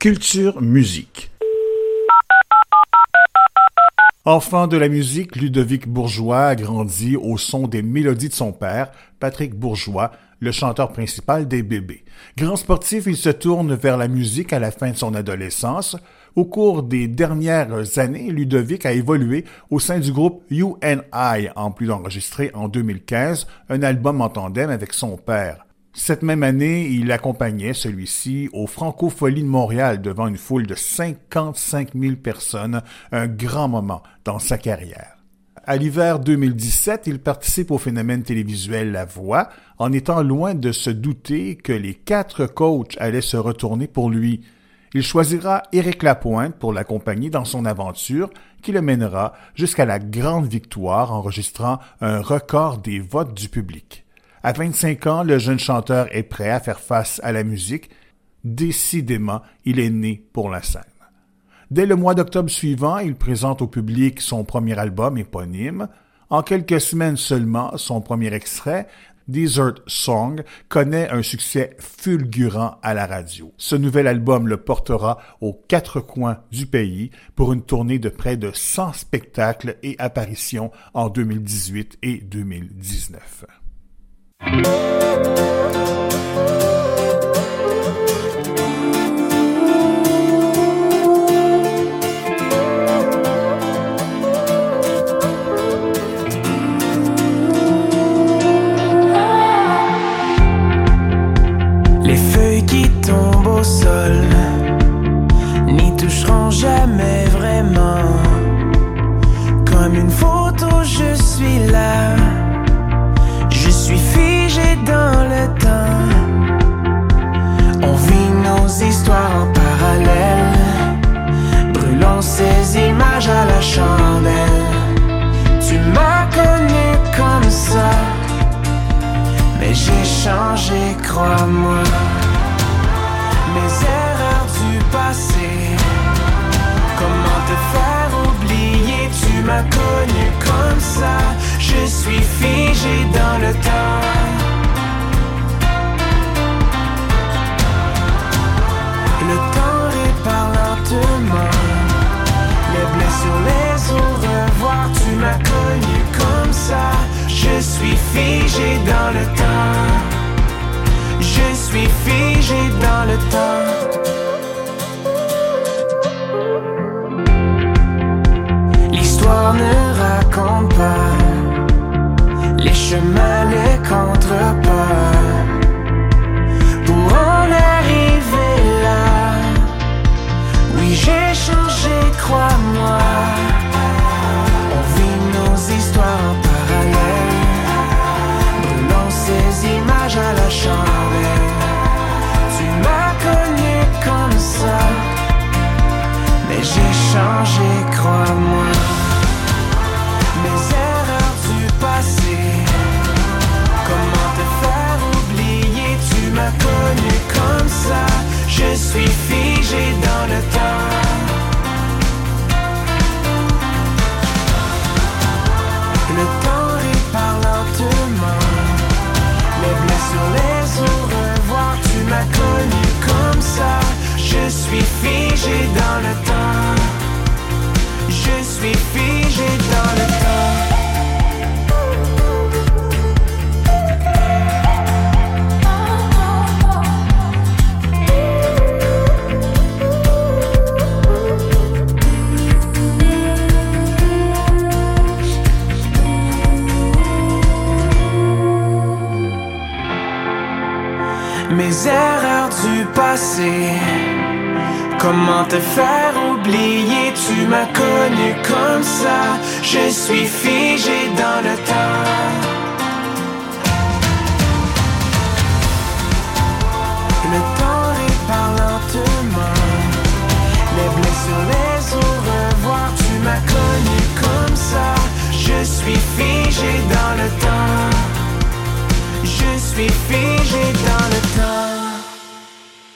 Culture musique. Enfant de la musique, Ludovic Bourgeois a grandi au son des mélodies de son père, Patrick Bourgeois, le chanteur principal des bébés. Grand sportif, il se tourne vers la musique à la fin de son adolescence. Au cours des dernières années, Ludovic a évolué au sein du groupe UNI, en plus d'enregistrer en 2015 un album en tandem avec son père. Cette même année, il accompagnait celui-ci au Francofolie de Montréal devant une foule de 55 000 personnes, un grand moment dans sa carrière. À l'hiver 2017, il participe au phénomène télévisuel La Voix, en étant loin de se douter que les quatre coachs allaient se retourner pour lui. Il choisira Éric Lapointe pour l'accompagner dans son aventure qui le mènera jusqu'à la grande victoire enregistrant un record des votes du public. À 25 ans, le jeune chanteur est prêt à faire face à la musique. Décidément, il est né pour la scène. Dès le mois d'octobre suivant, il présente au public son premier album éponyme. En quelques semaines seulement, son premier extrait, Desert Song, connaît un succès fulgurant à la radio. Ce nouvel album le portera aux quatre coins du pays pour une tournée de près de 100 spectacles et apparitions en 2018 et 2019. Les feuilles qui tombent au sol n'y toucheront jamais vraiment. Comme une photo, je suis là. Tu m'as connu comme ça. Mais j'ai changé, crois-moi. Mes erreurs du passé. Comment te faire oublier? Tu m'as connu comme ça. Je suis figé dans le temps. Figé dans le temps. Je suis figé dans le temps. L'histoire ne raconte pas les chemins, contrepas. Pour Mes erreurs du passé, comment te faire oublier? Tu m'as connu comme ça, je suis figé dans le temps. Le temps répare lentement Les blessures, les au revoir. Tu m'as connu comme ça. Je suis figé dans le temps. Je suis figé